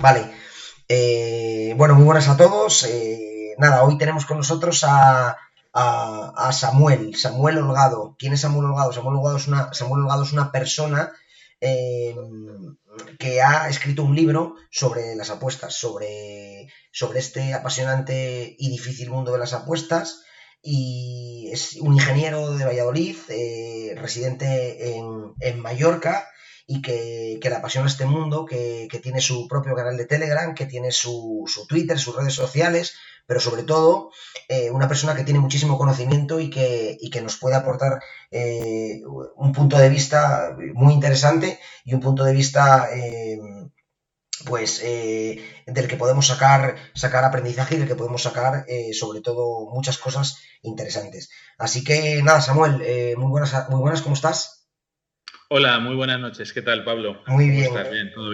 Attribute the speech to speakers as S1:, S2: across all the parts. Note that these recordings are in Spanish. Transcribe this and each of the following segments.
S1: Vale. Eh, bueno, muy buenas a todos. Eh, nada, hoy tenemos con nosotros a, Samuel, Samuel Holgado. ¿Quién es Samuel Holgado? Samuel Holgado es una, Samuel Holgado es una persona eh, que ha escrito un libro sobre las apuestas, sobre, sobre este apasionante y difícil mundo de las apuestas. Y es un ingeniero de Valladolid, residente en, en Mallorca y que, le apasiona este mundo, que, tiene su propio canal de Telegram, que tiene su, Twitter, sus redes sociales, pero sobre todo eh, una persona que tiene muchísimo conocimiento y que, que nos puede aportar eh, un punto de vista muy interesante y un punto de vista eh, pues del que podemos sacar, sacar aprendizaje y del que podemos sacar sobre todo muchas cosas interesantes. Así que nada, Samuel, muy buenas, muy buenas, ¿cómo estás?
S2: Hola, muy buenas noches. ¿Qué tal, Pablo?
S1: Muy bien.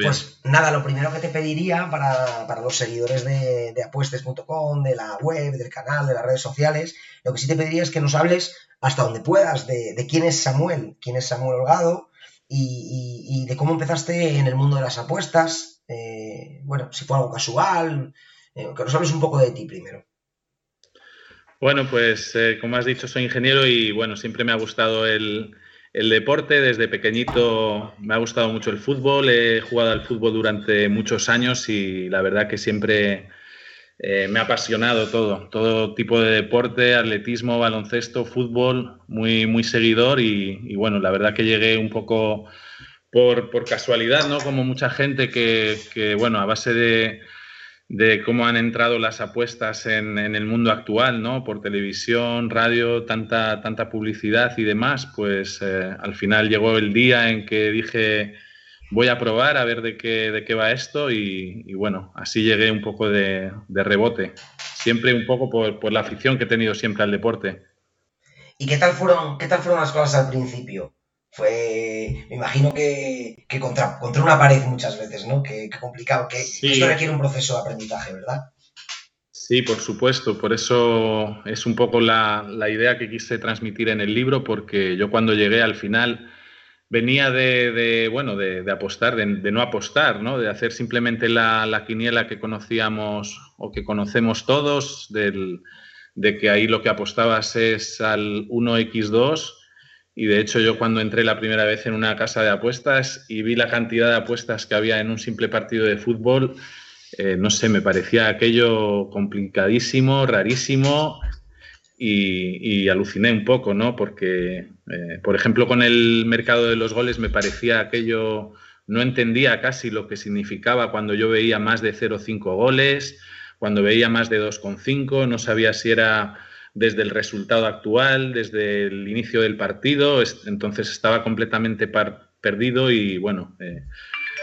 S1: Pues nada, lo primero que te pediría para, los seguidores de, apuestes.com, de la web, del canal, de las redes sociales, lo que sí te pediría es que nos hables hasta donde puedas de, quién es Samuel, quién es Samuel Holgado y, de cómo empezaste en el mundo de las apuestas. Eh, bueno, si fue algo casual, eh, que nos hables un poco de ti primero.
S2: Bueno, pues eh, como has dicho, soy ingeniero y bueno, siempre me ha gustado el el deporte, desde pequeñito me ha gustado mucho el fútbol, he jugado al fútbol durante muchos años y la verdad que siempre eh, me ha apasionado todo, todo tipo de deporte, atletismo, baloncesto, fútbol, muy, muy seguidor y, bueno, la verdad que llegué un poco por, casualidad, ¿no? Como mucha gente que, que bueno, a base de de cómo han entrado las apuestas en, el mundo actual, ¿no? Por televisión, radio, tanta, tanta publicidad y demás, pues eh, al final llegó el día en que dije, voy a probar a ver de qué, de qué va esto y, bueno, así llegué un poco de, rebote, siempre un poco por, por, la afición que he tenido siempre al deporte.
S1: ¿Y qué tal fueron, qué tal fueron las cosas al principio? Fue, me imagino que, contra, contra, una pared muchas veces, ¿no? Que, complicado, que, esto requiere un proceso de aprendizaje, ¿verdad?
S2: Sí, por supuesto, por eso es un poco la, idea que quise transmitir en el libro, porque yo cuando llegué al final venía de, bueno, de, apostar, de, no apostar, ¿no? De hacer simplemente la, la, quiniela que conocíamos o que conocemos todos, del, de que ahí lo que apostabas es al 1x2 y de hecho yo cuando entré la primera vez en una casa de apuestas y vi la cantidad de apuestas que había en un simple partido de fútbol, eh, no sé, me parecía aquello complicadísimo, rarísimo y, aluciné un poco, ¿no? Porque, eh, por ejemplo, con el mercado de los goles me parecía aquello, no entendía casi lo que significaba cuando yo veía más de 0,5 goles, cuando veía más de 2,5, no sabía si era desde el resultado actual, desde el inicio del partido, entonces estaba completamente perdido y bueno, eh,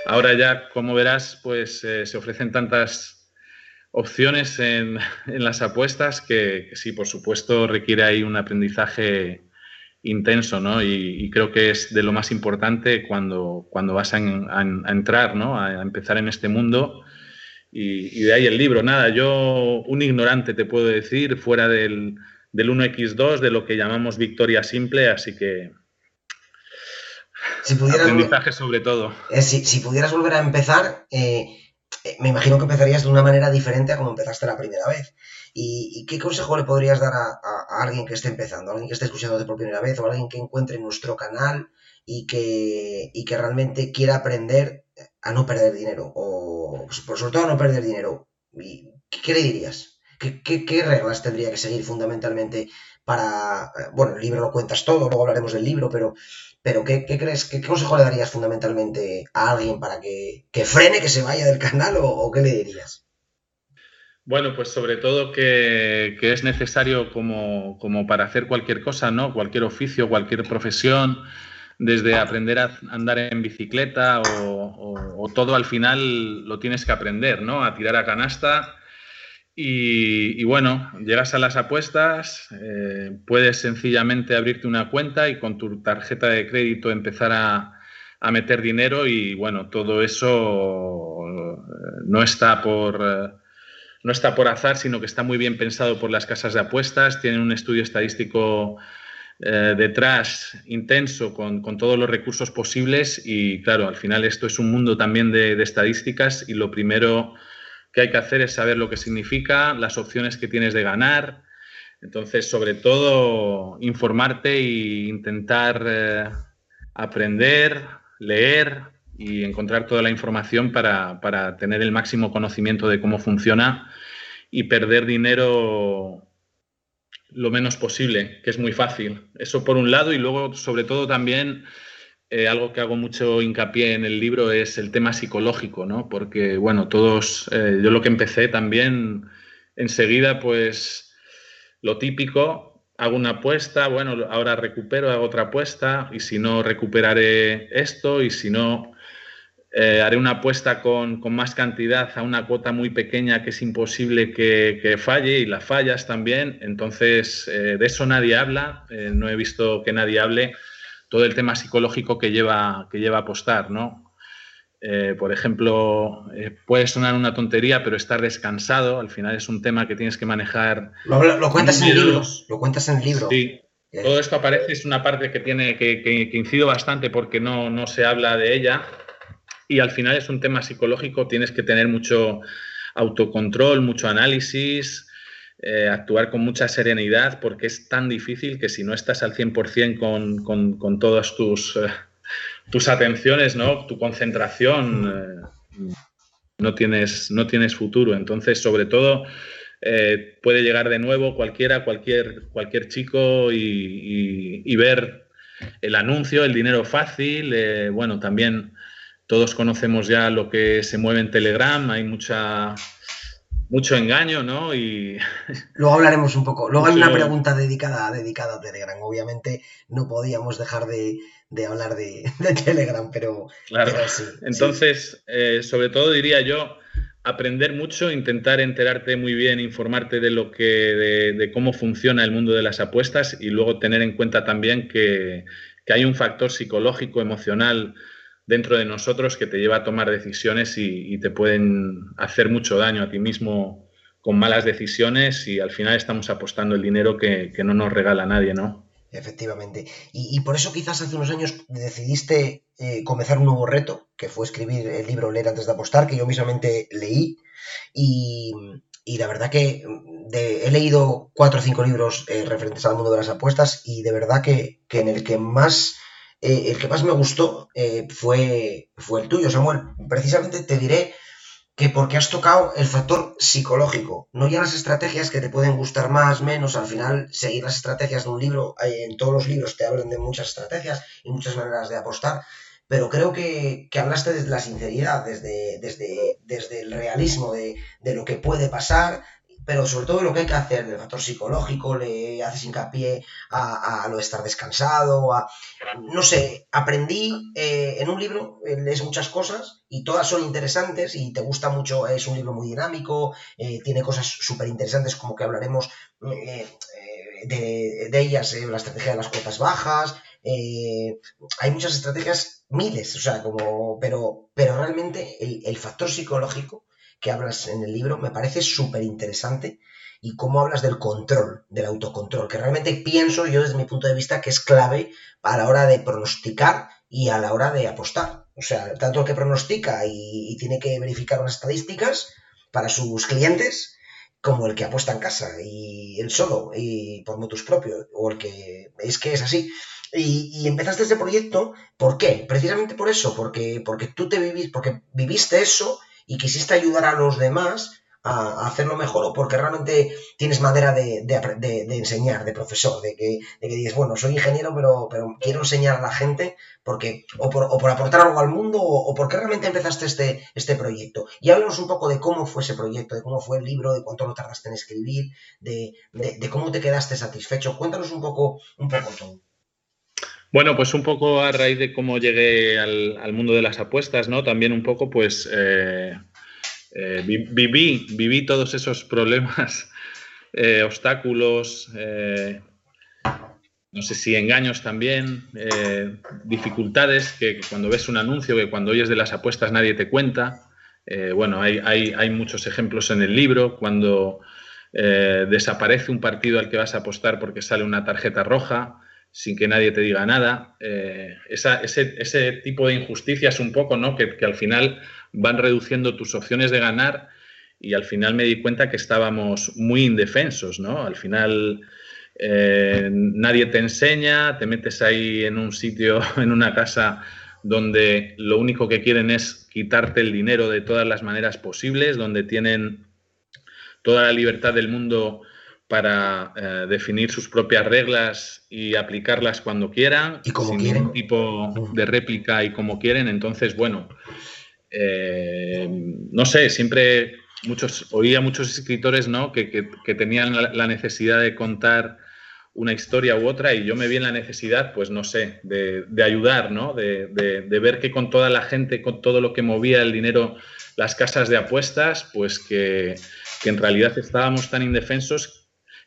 S2: ahora ya, como verás, pues eh, se ofrecen tantas opciones en, las apuestas que, sí, por supuesto, requiere ahí un aprendizaje intenso, ¿no? Y, creo que es de lo más importante cuando, cuando vas a, entrar, ¿no? A, empezar en este mundo. Y, de ahí el libro. Nada, yo un ignorante te puedo decir, fuera del, del 1x2, de lo que llamamos victoria simple, así que
S1: si aprendizaje sobre todo. Eh, si, pudieras volver a empezar, eh, eh, me imagino que empezarías de una manera diferente a como empezaste la primera vez. ¿Y, qué consejo le podrías dar a, alguien que esté empezando, a alguien que esté escuchándote por primera vez o a alguien que encuentre nuestro canal y que, y que realmente quiera aprender a no perder dinero? O pues, sobre todo a no perder dinero. ¿Qué le dirías? ¿Qué, reglas tendría que seguir fundamentalmente para... Eh, bueno, el libro lo cuentas todo, luego hablaremos del libro, pero, pero ¿qué, crees, qué, consejo le darías fundamentalmente a alguien para que, frene, que se vaya del canal o, qué le dirías?
S2: Bueno, pues sobre todo que, es necesario como, para hacer cualquier cosa, ¿no? Cualquier oficio, cualquier profesión, desde aprender a andar en bicicleta o, todo al final lo tienes que aprender, ¿no? A tirar a canasta, y, bueno, llegas a las apuestas, eh, puedes sencillamente abrirte una cuenta y con tu tarjeta de crédito empezar a, meter dinero y bueno, todo eso eh, no está por... Eh, no está por azar, sino que está muy bien pensado por las casas de apuestas, tienen un estudio estadístico eh, detrás intenso con, todos los recursos posibles y claro, al final esto es un mundo también de, estadísticas y lo primero que hay que hacer es saber lo que significa, las opciones que tienes de ganar. Entonces, sobre todo, informarte e intentar eh, aprender, leer y encontrar toda la información para, para tener el máximo conocimiento de cómo funciona y perder dinero lo menos posible, que es muy fácil. Eso por un lado y luego, sobre todo también, eh, algo que hago mucho hincapié en el libro es el tema psicológico, ¿no? Porque, bueno, todos, eh, yo lo que empecé también, enseguida, pues, lo típico, hago una apuesta, bueno, ahora recupero, hago otra apuesta, y si no, recuperaré esto, y si no, eh, haré una apuesta con, más cantidad a una cuota muy pequeña que es imposible que, falle y la fallas también. Entonces, eh, de eso nadie habla. Eh, no he visto que nadie hable todo el tema psicológico que lleva, que lleva a apostar, ¿no? por ejemplo, puede sonar una tontería, pero estar descansado, al final es un tema que tienes que manejar.
S1: Lo, cuentas en el libro. Lo cuentas en el libro.
S2: Sí. Todo esto aparece, es una parte que tiene que, que, que incido bastante porque no, no se habla de ella y al final es un tema psicológico, tienes que tener mucho autocontrol, mucho análisis, eh, actuar con mucha serenidad, porque es tan difícil que si no estás al 100% con, con, con todas tus, eh, tus atenciones, ¿no? tu concentración, eh, no, tienes, no tienes futuro. Entonces, sobre todo, puede llegar de nuevo cualquiera, cualquier, cualquier chico y, y, ver el anuncio, el dinero fácil, bueno, también todos conocemos ya lo que se mueve en Telegram, hay mucha mucho engaño, ¿no? Y
S1: luego hablaremos un poco. Luego hay una pregunta dedicada, dedicada a Telegram. Obviamente no podíamos dejar de, hablar de, Telegram, pero,
S2: claro. sí. Entonces, eh, sobre todo diría yo aprender mucho, intentar enterarte muy bien, informarte de lo que, de, de, cómo funciona el mundo de las apuestas y luego tener en cuenta también que, que hay un factor psicológico, emocional dentro de nosotros que te lleva a tomar decisiones y, te pueden hacer mucho daño a ti mismo con malas decisiones y al final estamos apostando el dinero que, no nos regala nadie, ¿no?
S1: Efectivamente. Y, por eso quizás hace unos años decidiste eh, comenzar un nuevo reto, que fue escribir el libro Leer antes de apostar, que yo mismamente leí. Y, la verdad que he leído cuatro o cinco libros eh, referentes al mundo de las apuestas y de verdad que, que en el que más eh, el que más me gustó eh, fue, fue el tuyo, Samuel. Precisamente te diré que porque has tocado el factor psicológico, no ya las estrategias que te pueden gustar más, menos, al final seguir las estrategias de un libro, en todos los libros te hablan de muchas estrategias y muchas maneras de apostar, pero creo que, hablaste desde la sinceridad, desde, desde, desde el realismo de, de, lo que puede pasar, pero sobre todo lo que hay que hacer, el factor psicológico, le haces hincapié a, lo de estar descansado, a, no sé, aprendí eh, en un libro, eh, lees muchas cosas y todas son interesantes y te gusta mucho, es un libro muy dinámico, eh, tiene cosas súper interesantes como que hablaremos de, ellas, la estrategia de las cuotas bajas, hay muchas estrategias, miles, o sea, como, pero, pero realmente el factor psicológico que hablas en el libro me parece súper interesante y cómo hablas del control, del autocontrol, que realmente pienso yo desde mi punto de vista que es clave a la hora de pronosticar y a la hora de apostar. O sea, tanto el que pronostica y, tiene que verificar unas estadísticas para sus clientes, como el que apuesta en casa y el solo y por motus propio, o el que es que es así. Y, empezaste este proyecto, ¿por qué? Precisamente por eso, porque, porque tú te vivís, porque viviste eso y quisiste ayudar a los demás a, hacerlo mejor o porque realmente tienes madera de, enseñar, de profesor, de que, de que dices, bueno, soy ingeniero, pero, pero quiero enseñar a la gente porque o por, o por aportar algo al mundo o, porque realmente empezaste este, este proyecto. Y háblanos un poco de cómo fue ese proyecto, de cómo fue el libro, de cuánto lo tardaste en escribir, de, cómo te quedaste satisfecho. Cuéntanos un poco, un poco todo.
S2: Bueno, pues un poco a raíz de cómo llegué al, mundo de las apuestas, ¿no? También un poco, pues, eh, eh, viví, viví todos esos problemas, eh, obstáculos, no sé si engaños también, dificultades que, cuando ves un anuncio, que cuando oyes de las apuestas nadie te cuenta. bueno, hay, hay, muchos ejemplos en el libro, cuando desaparece un partido al que vas a apostar porque sale una tarjeta roja, sin que nadie te diga nada. Eh, ese, tipo de injusticias un poco, ¿no? Que, al final van reduciendo tus opciones de ganar y al final me di cuenta que estábamos muy indefensos, ¿no? Al final eh, nadie te enseña, te metes ahí en un sitio, en una casa donde lo único que quieren es quitarte el dinero de todas las maneras posibles, donde tienen toda la libertad del mundo para eh, definir sus propias reglas y aplicarlas cuando quieran,
S1: ¿Y como
S2: sin
S1: quieren?
S2: ningún tipo de réplica y como quieren. Entonces, bueno, eh, no sé, siempre muchos, oía muchos escritores ¿no? que, tenían la, necesidad de contar una historia u otra y yo me vi en la necesidad, pues no sé, de, ayudar, ¿no? De, de, ver que con toda la gente, con todo lo que movía el dinero, las casas de apuestas, pues que, que en realidad estábamos tan indefensos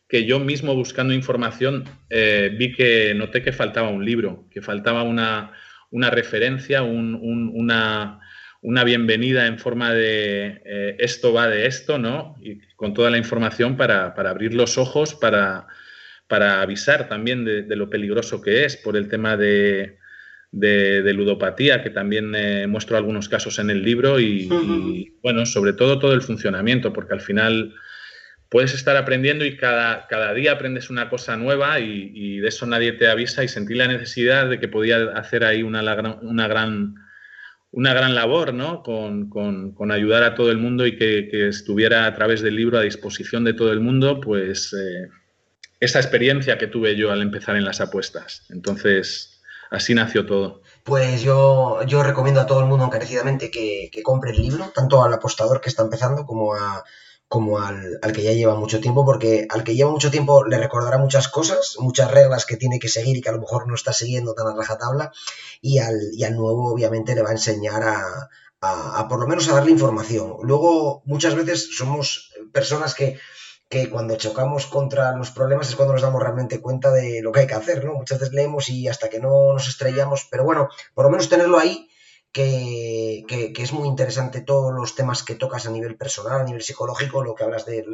S2: que yo mismo buscando información eh, vi que noté que faltaba un libro, que faltaba una, referencia, una, bienvenida en forma de eh, esto va de esto, ¿no? Y con toda la información para, abrir los ojos, para, para avisar también de, lo peligroso que es por el tema de, ludopatía, que también eh, muestro algunos casos en el libro y, y, bueno, sobre todo todo el funcionamiento, porque al final puedes estar aprendiendo y cada, cada día aprendes una cosa nueva y, de eso nadie te avisa y sentí la necesidad de que podía hacer ahí una, una, gran, una gran labor, ¿no? Con, ayudar a todo el mundo y que, estuviera a través del libro a disposición de todo el mundo, pues eh, esa experiencia que tuve yo al empezar en las apuestas. Entonces, así nació todo.
S1: Pues yo, yo recomiendo a todo el mundo encarecidamente que, que compre el libro, tanto al apostador que está empezando como a como al, que ya lleva mucho tiempo, porque al que lleva mucho tiempo le recordará muchas cosas, muchas reglas que tiene que seguir y que a lo mejor no está siguiendo tan a rajatabla, y al, y al nuevo obviamente le va a enseñar a, a, por lo menos a darle información. Luego, muchas veces somos personas que, que cuando chocamos contra los problemas es cuando nos damos realmente cuenta de lo que hay que hacer, ¿no? Muchas veces leemos y hasta que no nos estrellamos, pero bueno, por lo menos tenerlo ahí que, es muy interesante todos los temas que tocas a nivel personal, a nivel psicológico, lo que hablas de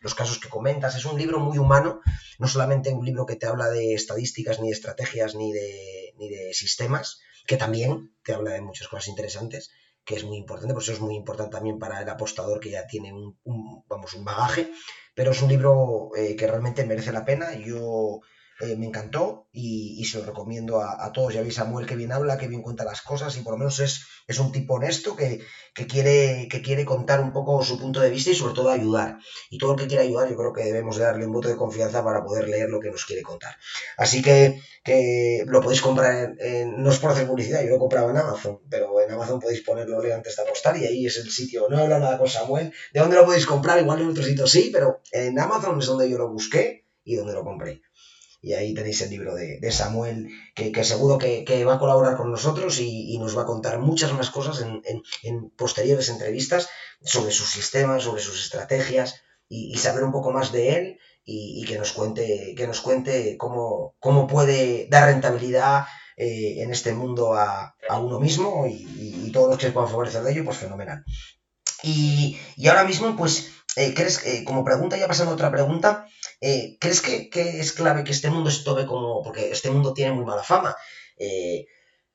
S1: los casos que comentas. Es un libro muy humano, no solamente un libro que te habla de estadísticas, ni de estrategias, ni de, ni de sistemas, que también te habla de muchas cosas interesantes, que es muy importante, por eso es muy importante también para el apostador que ya tiene un, vamos, un bagaje, pero es un libro eh, que realmente merece la pena. Yo eh, me encantó y, se lo recomiendo a, todos. Ya veis Samuel que bien habla, que bien cuenta las cosas y por lo menos es, es un tipo honesto que, quiere, que quiere contar un poco su punto de vista y sobre todo ayudar. Y todo el que quiera ayudar yo creo que debemos darle un voto de confianza para poder leer lo que nos quiere contar. Así que, lo podéis comprar, en, no es por hacer publicidad, yo lo he comprado en Amazon, pero en Amazon podéis ponerlo antes de apostar y ahí es el sitio. No he hablado nada con Samuel. ¿De dónde lo podéis comprar? Igual en otro sitio sí, pero en Amazon es donde yo lo busqué y donde lo compré y ahí tenéis el libro de, Samuel, que, seguro que, va a colaborar con nosotros y, nos va a contar muchas más cosas en, posteriores entrevistas sobre sus sistemas, sobre sus estrategias y, saber un poco más de él y, que nos cuente, que nos cuente cómo, cómo puede dar rentabilidad eh, en este mundo a, uno mismo y, todos los que puedan favorecer de ello, pues fenomenal. Y, ahora mismo, pues, eh, ¿crees, como pregunta, ya pasando a otra pregunta, eh, ¿Crees que, es clave que este mundo se tome como.? Porque este mundo tiene muy mala fama. Eh,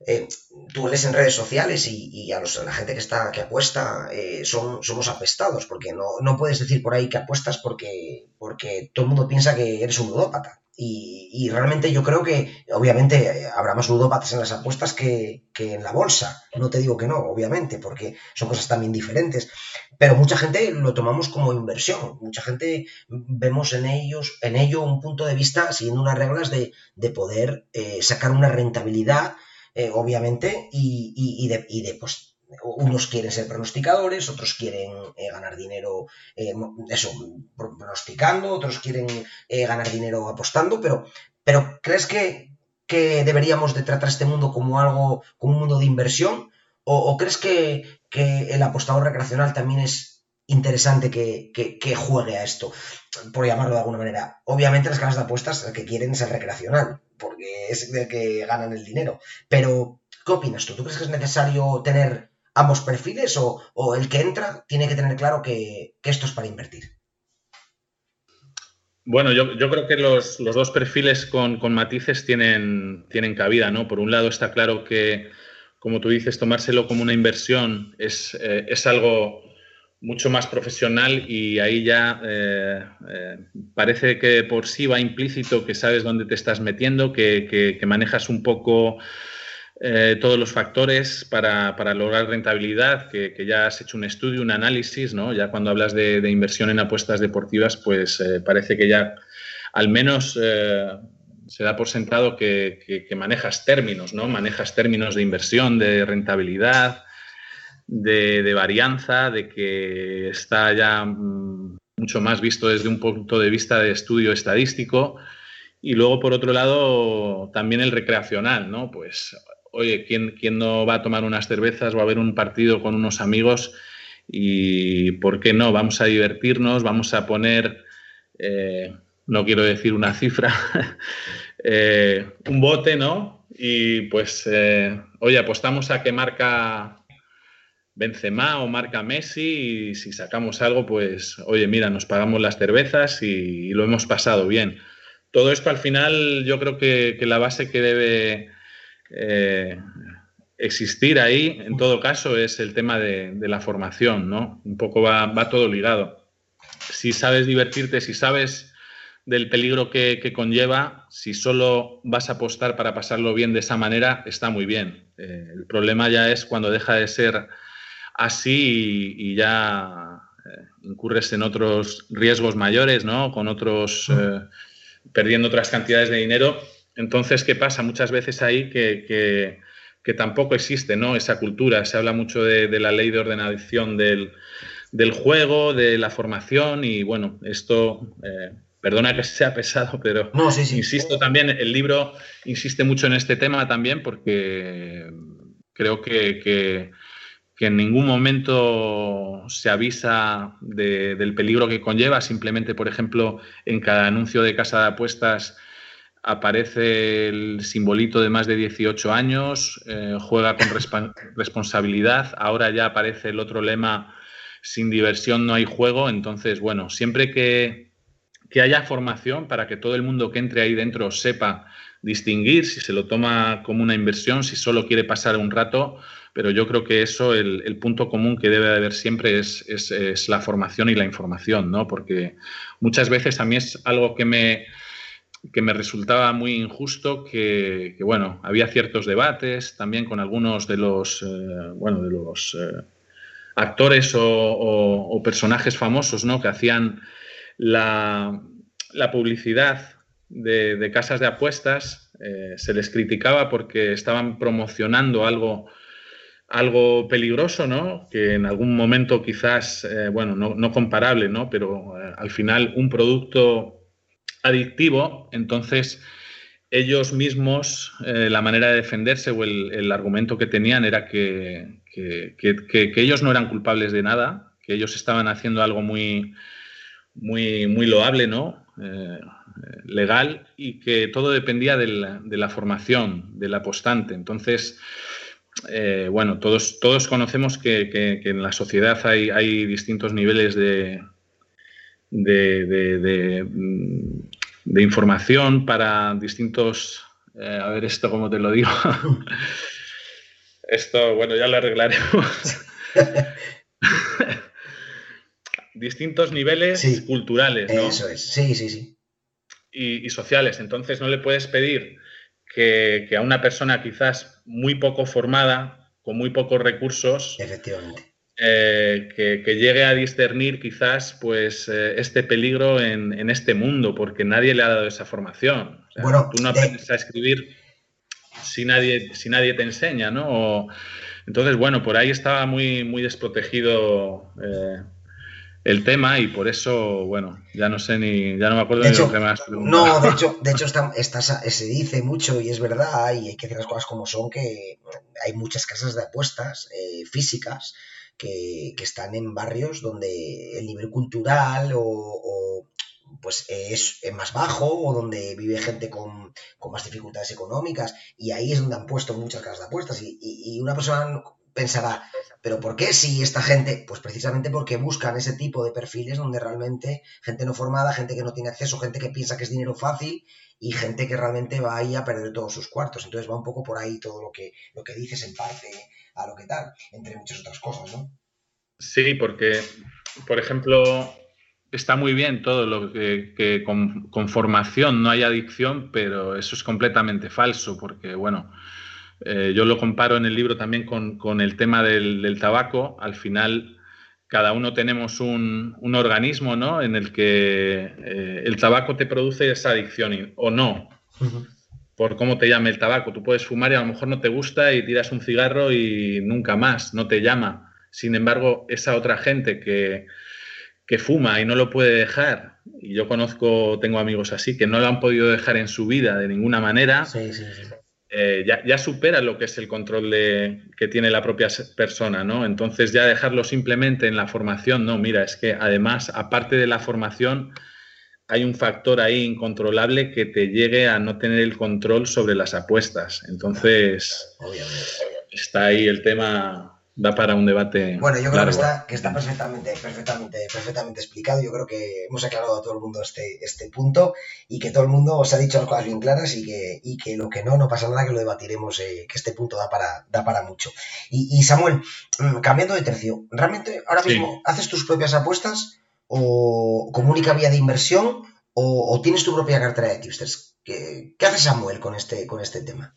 S1: eh, tú lees en redes sociales y, a, la gente que está que apuesta son, somos apestados, porque no, no, puedes decir por ahí que apuestas porque, porque todo el mundo piensa que eres un ludópata. Y, realmente yo creo que, obviamente, habrá más ludópatas en las apuestas que, en la bolsa. No te digo que no, obviamente, porque son cosas también diferentes. Pero mucha gente lo tomamos como inversión. Mucha gente vemos en ellos, en ello un punto de vista siguiendo unas reglas de, poder eh, sacar una rentabilidad, eh, obviamente, y, de, y de pues, unos quieren ser pronosticadores, otros quieren eh, ganar dinero, eh, eso, pronosticando, otros quieren eh, ganar dinero apostando, pero, pero ¿crees que, deberíamos de tratar este mundo como algo, como un mundo de inversión? ¿O, crees que, el apostador recreacional también es interesante que, juegue a esto? Por llamarlo de alguna manera. Obviamente las casas de apuestas que quieren es el recreacional, porque es el que ganan el dinero. Pero, ¿qué opinas tú? ¿Tú crees que es necesario tener ambos perfiles o, el que entra tiene que tener claro que, esto es para invertir?
S2: Bueno, yo, creo que los, dos perfiles con, matices tienen, tienen cabida, ¿no? Por un lado está claro que, como tú dices, tomárselo como una inversión es, eh, es algo mucho más profesional y ahí ya eh, eh, parece que por sí va implícito que sabes dónde te estás metiendo, que, manejas un poco eh, todos los factores para, lograr rentabilidad, que, ya has hecho un estudio, un análisis, ¿no? Ya cuando hablas de, inversión en apuestas deportivas, pues parece que ya al menos se da por sentado que, que, manejas términos, ¿no? Manejas términos de inversión, de rentabilidad, de, varianza, de que está ya mm, mucho más visto desde un punto de vista de estudio estadístico. Y luego, por otro lado, también el recreacional, ¿no? Pues, oye, ¿quién, quién no va a tomar unas cervezas o a ver un partido con unos amigos? Y, ¿por qué no? Vamos a divertirnos, vamos a poner, eh, no quiero decir una cifra, eh, un bote, ¿no? Y pues, eh, oye, apostamos a que marca Benzema o marca Messi y si sacamos algo, pues, oye, mira, nos pagamos las cervezas y, lo hemos pasado bien. Todo esto al final yo creo que, la base que debe eh, existir ahí, en todo caso, es el tema de, la formación, ¿no? Un poco va, todo ligado. Si sabes divertirte, si sabes del peligro que, conlleva, si solo vas a apostar para pasarlo bien de esa manera, está muy bien. Eh, el problema ya es cuando deja de ser así y, ya eh, incurres en otros riesgos mayores, ¿no? Con otros, eh, perdiendo otras cantidades de dinero. Entonces, ¿qué pasa? Muchas veces ahí que, tampoco existe, ¿no? Esa cultura. Se habla mucho de, la ley de ordenación del, juego, de la formación y bueno, esto... Eh, perdona que sea pesado, pero insisto también, el libro insiste mucho en este tema también porque creo que que en ningún momento se avisa del peligro que conlleva. Simplemente, por ejemplo, en cada anuncio de casa de apuestas aparece el simbolito de más de 18 años, eh, juega con responsabilidad. Ahora ya aparece el otro lema, sin diversión no hay juego. Entonces, bueno, siempre que, que haya formación para que todo el mundo que entre ahí dentro sepa distinguir si se lo toma como una inversión, si solo quiere pasar un rato, pero yo creo que eso, el, punto común que debe haber siempre es, la formación y la información, ¿no? Porque muchas veces a mí es algo que me, que me resultaba muy injusto, que, bueno, había ciertos debates también con algunos de los, eh, bueno, de los eh, actores o, personajes famosos, ¿no? Que hacían la, publicidad de, casas de apuestas, eh, se les criticaba porque estaban promocionando algo algo peligroso, ¿no? Que en algún momento quizás, bueno, no, comparable, ¿no? Pero al final un producto adictivo, entonces ellos mismos, eh, la manera de defenderse o el, argumento que tenían era que, que, ellos no eran culpables de nada, que ellos estaban haciendo algo muy, muy, muy loable, ¿no? legal y que todo dependía de la, de la formación del apostante. Entonces, eh, bueno, todos, todos conocemos que, en la sociedad hay, distintos niveles de, de, información para distintos... Eh, a ver, esto cómo te lo digo. esto, bueno, ya lo arreglaremos. distintos niveles culturales, ¿no?
S1: Eso es, sí, sí, sí.
S2: y, sociales. Entonces no le puedes pedir que, a una persona quizás muy poco formada, con muy pocos recursos,
S1: Efectivamente.
S2: Eh, que, llegue a discernir quizás pues eh, este peligro en, este mundo, porque nadie le ha dado esa formación. bueno, tú no aprendes a escribir si nadie, si nadie te enseña, ¿no? entonces, bueno, por ahí estaba muy, muy desprotegido eh, el tema y por eso, bueno, ya no sé ni, ya no me acuerdo de lo que más
S1: No, de hecho, de hecho está, se dice mucho y es verdad y hay que decir las cosas como son que hay muchas casas de apuestas eh, físicas que, están en barrios donde el nivel cultural o, pues es, más bajo o donde vive gente con, más dificultades económicas y ahí es donde han puesto muchas casas de apuestas y, y una persona pensará, ¿pero por qué si esta gente? Pues precisamente porque buscan ese tipo de perfiles donde realmente gente no formada, gente que no tiene acceso, gente que piensa que es dinero fácil y gente que realmente va ahí a perder todos sus cuartos. Entonces va un poco por ahí todo lo que, lo que dices en parte a lo que tal, entre muchas otras cosas, ¿no?
S2: Sí, porque, por ejemplo, está muy bien todo lo que, con, formación no hay adicción, pero eso es completamente falso, porque, bueno, eh, yo lo comparo en el libro también con, el tema del, tabaco. Al final, cada uno tenemos un, organismo ¿no? en el que eh, el tabaco te produce esa adicción o no. Por cómo te llame el tabaco. Tú puedes fumar y a lo mejor no te gusta y tiras un cigarro y nunca más, no te llama. Sin embargo, esa otra gente que, que fuma y no lo puede dejar, y yo conozco, tengo amigos así, que no lo han podido dejar en su vida de ninguna manera, eh, ya, supera lo que es el control de, que tiene la propia persona, ¿no? Entonces ya dejarlo simplemente en la formación, no, mira, es que además, aparte de la formación, hay un factor ahí incontrolable que te llegue a no tener el control sobre las apuestas. Entonces, está ahí el tema da para un debate.
S1: Bueno, yo creo que está, que está perfectamente, perfectamente, perfectamente explicado. Yo creo que hemos aclarado a todo el mundo este, este punto y que todo el mundo os ha dicho las cosas bien claras y que, y que lo que no, no pasa nada, que lo debatiremos, eh, que este punto da para, da para mucho. Y, Samuel, mm, cambiando de tercio, ¿realmente ahora mismo haces tus propias apuestas o como única vía de inversión o, tienes tu propia cartera de tipsters? ¿Qué, ¿Qué, hace Samuel con este, con este tema?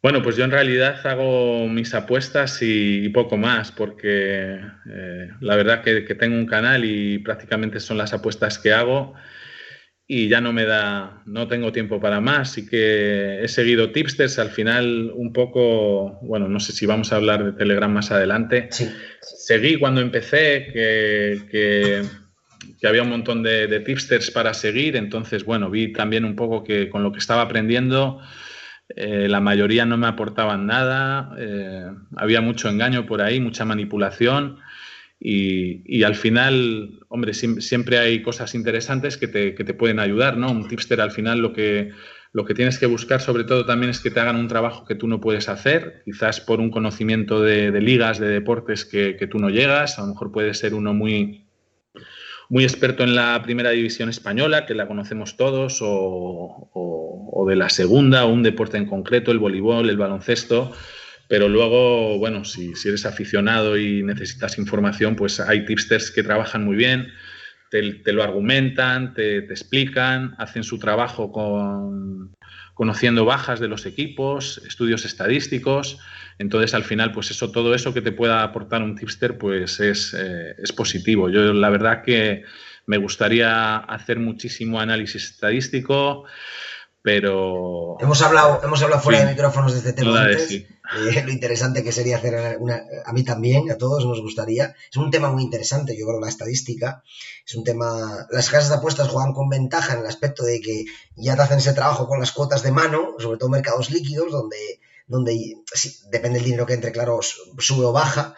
S2: Bueno, pues yo en realidad hago mis apuestas y, poco más, porque eh, la verdad que, tengo un canal y prácticamente son las apuestas que hago y ya no me da, no tengo tiempo para más. Sí que he seguido tipsters, al final un poco, bueno, no sé si vamos a hablar de Telegram más adelante. Seguí cuando empecé que, había un montón de, de tipsters para seguir, entonces, bueno, vi también un poco que con lo que estaba aprendiendo eh, la mayoría no me aportaban nada, eh, había mucho engaño por ahí, mucha manipulación y, al final, hombre, siempre hay cosas interesantes que te, pueden ayudar, ¿no? Un tipster al final lo que, lo que tienes que buscar sobre todo también es que te hagan un trabajo que tú no puedes hacer, quizás por un conocimiento de, ligas, de deportes que, que, tú no llegas, a lo mejor puede ser uno muy, muy experto en la primera división española, que la conocemos todos, o, de la segunda, o un deporte en concreto, el voleibol, el baloncesto. Pero luego, bueno, si, eres aficionado y necesitas información, pues hay tipsters que trabajan muy bien, te, lo argumentan, te, te, explican, hacen su trabajo con, conociendo bajas de los equipos, estudios estadísticos. Entonces, al final, pues eso, todo eso que te pueda aportar un tipster, pues es, eh, es positivo. Yo la verdad que me gustaría hacer muchísimo análisis estadístico, pero...
S1: Hemos hablado, hemos hablado fuera de micrófonos de este tema antes, eh, lo interesante que sería hacer una... A mí también, a todos nos gustaría. Es un tema muy interesante, yo creo, la estadística. Es un tema... Las casas de apuestas juegan con ventaja en el aspecto de que ya te hacen ese trabajo con las cuotas de mano, sobre todo mercados líquidos, donde donde depende del dinero que entre, claro, sube o baja,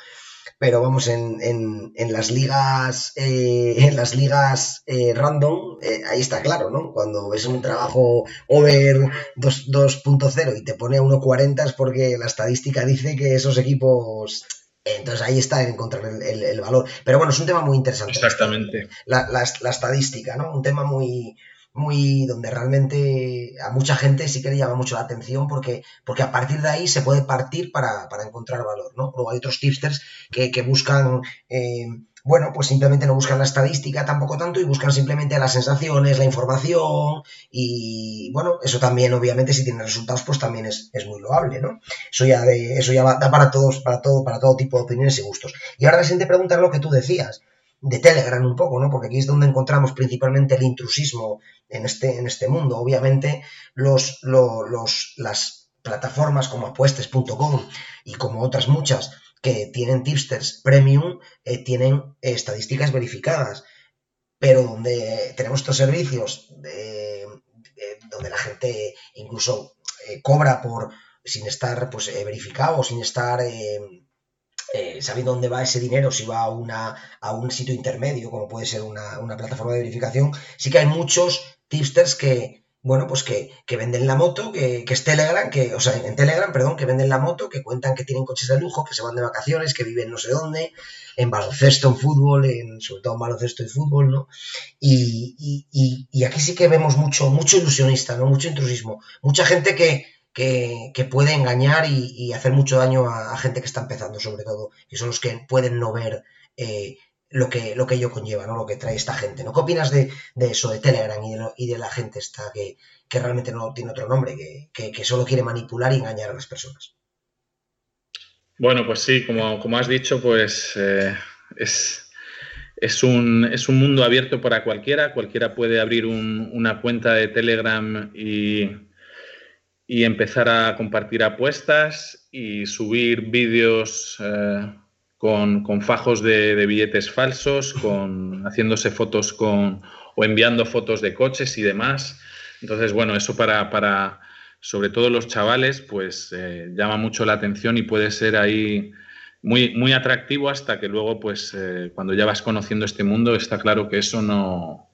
S1: pero vamos, en, las ligas, eh, en las ligas eh, random, eh, ahí está claro, ¿no? Cuando ves un trabajo over 2.0 y te pone 1.40 es porque la estadística dice que esos equipos entonces ahí está en encontrar el, valor. Pero bueno, es un tema muy interesante.
S2: Exactamente.
S1: La, la, estadística, ¿no? Un tema muy, muy donde realmente a mucha gente sí que le llama mucho la atención porque, porque a partir de ahí se puede partir para, encontrar valor, ¿no? Luego hay otros tipsters que, buscan, eh, bueno, pues simplemente no buscan la estadística tampoco tanto y buscan simplemente las sensaciones, la información y, bueno, eso también obviamente si tiene resultados pues también es, muy loable, ¿no? Eso ya, de, eso ya da para todos, para todo, para todo tipo de opiniones y gustos. Y ahora la siguiente pregunta es lo que tú decías de Telegram un poco, ¿no? Porque aquí es donde encontramos principalmente el intrusismo en este, en este mundo. Obviamente, los, los, las plataformas como apuestes.com y como otras muchas que tienen tipsters premium eh, tienen estadísticas verificadas. Pero donde tenemos estos servicios donde la gente incluso eh, cobra por sin estar pues, eh, verificado, sin estar eh, sabiendo dónde va ese dinero, si va a, una, a un sitio intermedio, como puede ser una, plataforma de verificación, sí que hay muchos tipsters que, bueno, pues que, venden la moto, que, es Telegram, que, o sea, en Telegram, perdón, que venden la moto, que cuentan que tienen coches de lujo, que se van de vacaciones, que viven no sé dónde, en baloncesto, en fútbol, en, sobre todo en baloncesto y fútbol, ¿no? Y, y, aquí sí que vemos mucho, mucho ilusionista, ¿no? Mucho intrusismo, mucha gente que, que, puede engañar y, hacer mucho daño a, gente que está empezando, sobre todo, y son los que pueden no ver eh, lo que, lo que ello conlleva, ¿no? Lo que trae esta gente, ¿no? ¿Qué opinas de, eso, de Telegram y de, de la gente esta que, realmente no tiene otro nombre, que, solo quiere manipular y engañar a las personas?
S2: Bueno, pues sí, como, como has dicho, pues eh, es, es, un, es, un, mundo abierto para cualquiera. Cualquiera puede abrir una cuenta de Telegram y, y, empezar a compartir apuestas y subir vídeos eh, con, fajos de, billetes falsos, con, haciéndose fotos con, o enviando fotos de coches y demás. Entonces, bueno, eso para, para sobre todo los chavales, pues eh, llama mucho la atención y puede ser ahí muy, muy atractivo hasta que luego, pues eh, cuando ya vas conociendo este mundo, está claro que eso no,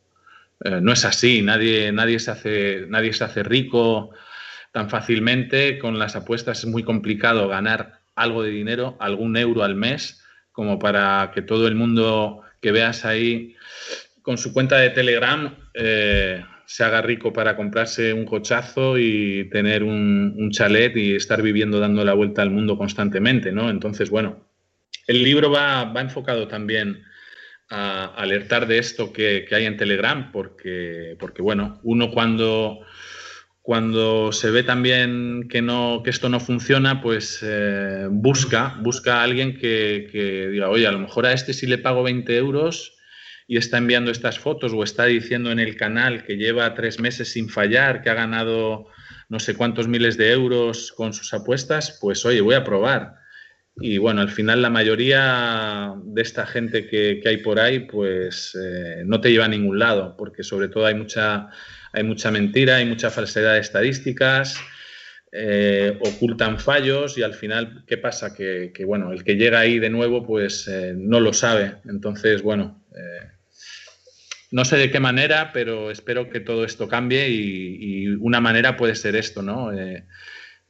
S2: eh, no es así. Nadie, nadie, se hace, nadie se hace rico tan fácilmente. Con las apuestas es muy complicado ganar algo de dinero, algún euro al mes, como para que todo el mundo que veas ahí con su cuenta de Telegram eh, se haga rico para comprarse un cochazo y tener un, chalet y estar viviendo dando la vuelta al mundo constantemente, ¿no? Entonces, bueno, el libro va, enfocado también a alertar de esto que, que, hay en Telegram, porque, porque, bueno, uno cuando cuando se ve también que, no, que esto no funciona, pues eh, busca, busca a alguien que, diga, oye, a lo mejor a este sí le pago 20 euros y está enviando estas fotos o está diciendo en el canal que lleva tres meses sin fallar, que ha ganado no sé cuántos miles de euros con sus apuestas, pues oye, voy a probar. Y bueno, al final la mayoría de esta gente que, hay por ahí, pues eh, no te lleva a ningún lado, porque sobre todo hay mucha hay mucha mentira, hay mucha falsedad de estadísticas, eh, ocultan fallos y al final, ¿qué pasa? Que, bueno, el que llega ahí de nuevo, pues eh, no lo sabe. Entonces, bueno, eh, no sé de qué manera, pero espero que todo esto cambie y, una manera puede ser esto, ¿no?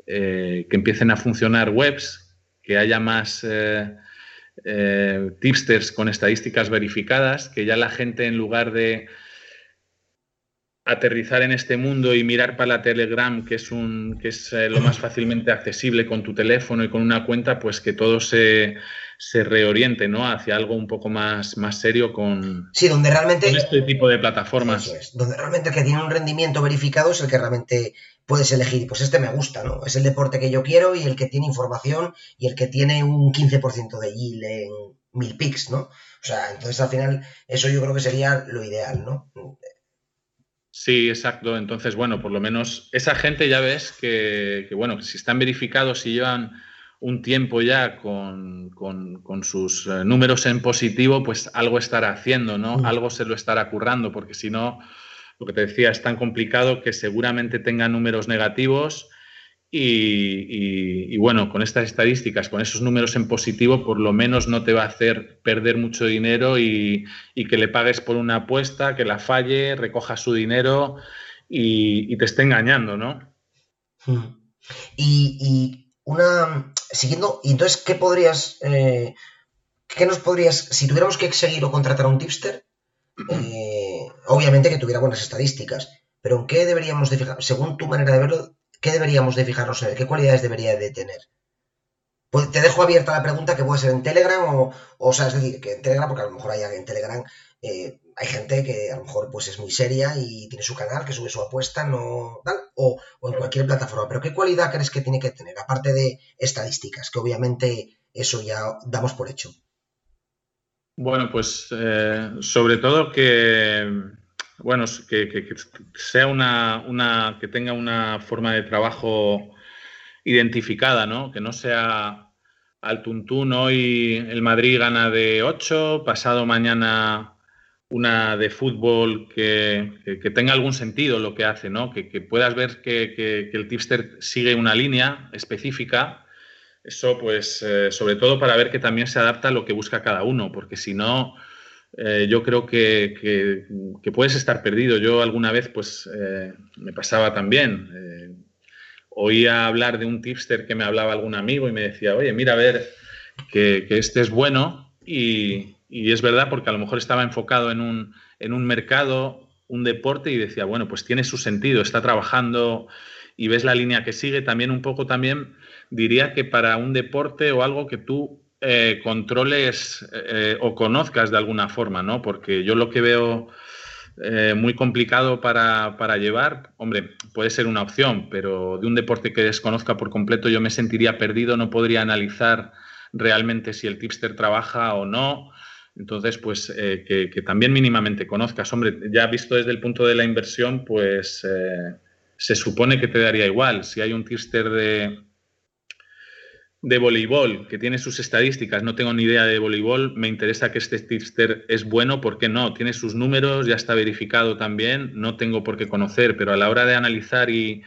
S2: que empiecen a funcionar webs, que haya más tipsters con estadísticas verificadas, que ya la gente en lugar de aterrizar en este mundo y mirar para la Telegram, que es, un, que es eh, lo más fácilmente accesible con tu teléfono y con una cuenta, pues que todo se, se reoriente ¿no? hacia algo un poco más, más serio con,
S1: sí, donde realmente,
S2: este tipo de plataformas.
S1: donde realmente el que tiene un rendimiento verificado es el que realmente puedes elegir. Pues este me gusta, ¿no? Es el deporte que yo quiero y el que tiene información y el que tiene un 15% de yield en mil pics, ¿no? O sea, entonces al final eso yo creo que sería lo ideal, ¿no?
S2: Sí, exacto. Entonces, bueno, por lo menos esa gente ya ves que, bueno, si están verificados, si llevan un tiempo ya con, sus eh, números en positivo, pues algo estará haciendo, ¿no? Algo se lo estará currando, porque si no, lo que te decía, es tan complicado que seguramente tenga números negativos y, bueno, con estas estadísticas, con esos números en positivo, por lo menos no te va a hacer perder mucho dinero y, que le pagues por una apuesta, que la falle, recoja su dinero y, te esté engañando, ¿no?
S1: Hmm. Y, una. Siguiendo, y entonces, ¿qué podrías. Eh, ¿Qué nos podrías. Si tuviéramos que seguir o contratar a un tipster, eh, obviamente que tuviera buenas estadísticas, pero ¿en qué deberíamos de fijar? Según tu manera de verlo, ¿qué deberíamos de fijarnos en él? ¿Qué cualidades debería de tener? Pues te dejo abierta la pregunta que puede ser en Telegram o, o, sea, es decir, que en Telegram, porque a lo mejor hay en Telegram, eh, hay gente que a lo mejor pues es muy seria y tiene su canal, que sube su apuesta, no tal, o, en cualquier plataforma. Pero ¿qué cualidad crees que tiene que tener? Aparte de estadísticas, que obviamente eso ya damos por hecho.
S2: Bueno, pues eh, sobre todo que bueno, que, sea una, que tenga una forma de trabajo identificada, ¿no? Que no sea al tuntún, hoy el Madrid gana de 8, pasado mañana una de fútbol que, tenga algún sentido lo que hace, ¿no? Que, puedas ver que, el tipster sigue una línea específica. Eso, pues, eh, sobre todo para ver que también se adapta a lo que busca cada uno, porque si no, eh, yo creo que, puedes estar perdido. Yo alguna vez pues eh, me pasaba también. Eh, oía hablar de un tipster que me hablaba algún amigo y me decía, oye, mira, a ver, que, este es bueno y, es verdad porque a lo mejor estaba enfocado en un, en un mercado, un deporte y decía, bueno, pues tiene su sentido, está trabajando y ves la línea que sigue. También un poco también diría que para un deporte o algo que tú eh, controles eh, o conozcas de alguna forma, ¿no? Porque yo lo que veo eh, muy complicado para, para, llevar, hombre, puede ser una opción, pero de un deporte que desconozca por completo yo me sentiría perdido, no podría analizar realmente si el tipster trabaja o no. Entonces, pues que, que, también mínimamente conozcas. Hombre, ya visto desde el punto de la inversión, pues se supone que te daría igual. Si hay un tipster de, de voleibol, que tiene sus estadísticas, no tengo ni idea de voleibol, me interesa que este tipster es bueno, ¿por qué no? Tiene sus números, ya está verificado también, no tengo por qué conocer, pero a la hora de analizar y,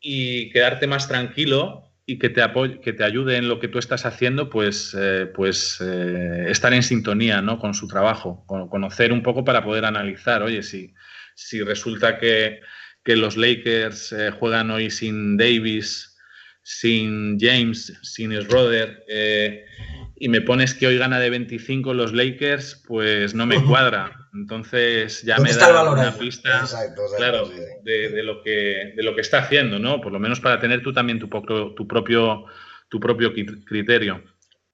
S2: y quedarte más tranquilo y que te, que te ayude en lo que tú estás haciendo, pues, eh, pues eh, estar en sintonía ¿no? con su trabajo, conocer un poco para poder analizar, oye, si, si resulta que, que los Lakers eh, juegan hoy sin Davis, sin James, sin Schroeder, eh, y me pones que hoy gana de 25 los Lakers, pues no me cuadra. Entonces ya me da una pista claro, de, lo que, de lo que está haciendo, ¿no? Por lo menos para tener tú también tu, tu, propio, tu propio criterio.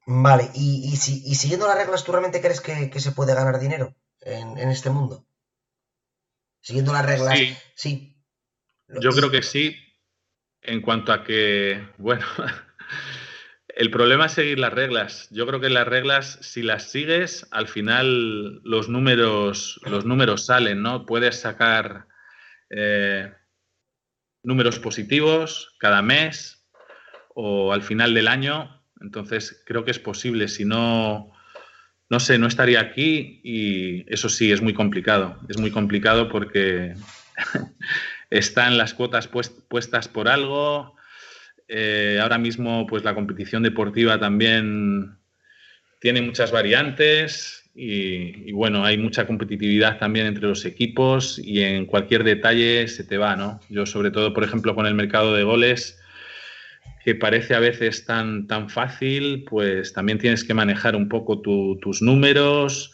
S1: Vale, y, siguiendo las reglas, ¿tú realmente crees que, se puede ganar dinero en, este mundo? Siguiendo las reglas, sí. sí.
S2: Yo creo que sí, en cuanto a que, bueno, el problema es seguir las reglas. Yo creo que las reglas, si las sigues, al final los números, los números salen, ¿no? Puedes sacar eh, números positivos cada mes o al final del año. Entonces, creo que es posible. Si no, no sé, no estaría aquí y eso sí, es muy complicado. Es muy complicado porque están las cuotas puestas por algo. Eh, ahora mismo, pues la competición deportiva también tiene muchas variantes y, bueno, hay mucha competitividad también entre los equipos y en cualquier detalle se te va, ¿no? Yo sobre todo, por ejemplo, con el mercado de goles, que parece a veces tan, tan fácil, pues también tienes que manejar un poco tus números,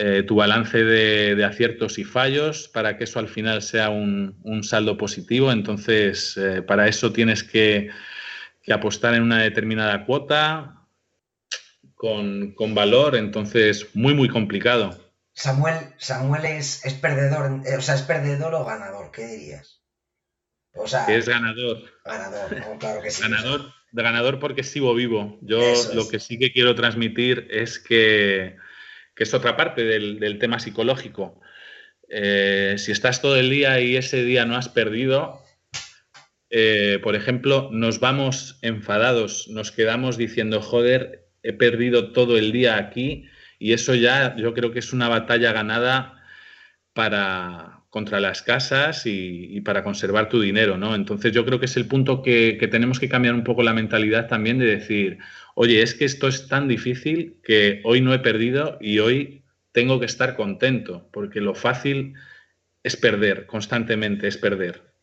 S2: eh, tu balance de, aciertos y fallos para que eso al final sea un, saldo positivo. Entonces, eh, para eso tienes que, apostar en una determinada cuota con, valor. Entonces, muy, muy complicado.
S1: Samuel, Samuel es, perdedor, eh, o sea, ¿es perdedor o ganador? ¿Qué dirías?
S2: O sea, es ganador.
S1: Ganador, claro que sí.
S2: Ganador, ganador porque sigo vivo. Yo lo que sí que quiero transmitir es que que es otra parte del, tema psicológico. Eh, si estás todo el día y ese día no has perdido, eh, por ejemplo, nos vamos enfadados, nos quedamos diciendo, joder, he perdido todo el día aquí y eso ya yo creo que es una batalla ganada para, contra las casas y, para conservar tu dinero, ¿no? Entonces yo creo que es el punto que, que tenemos que cambiar un poco la mentalidad también de decir, oye, es que esto es tan difícil que hoy no he perdido y hoy tengo que estar contento, porque lo fácil es perder, constantemente es perder.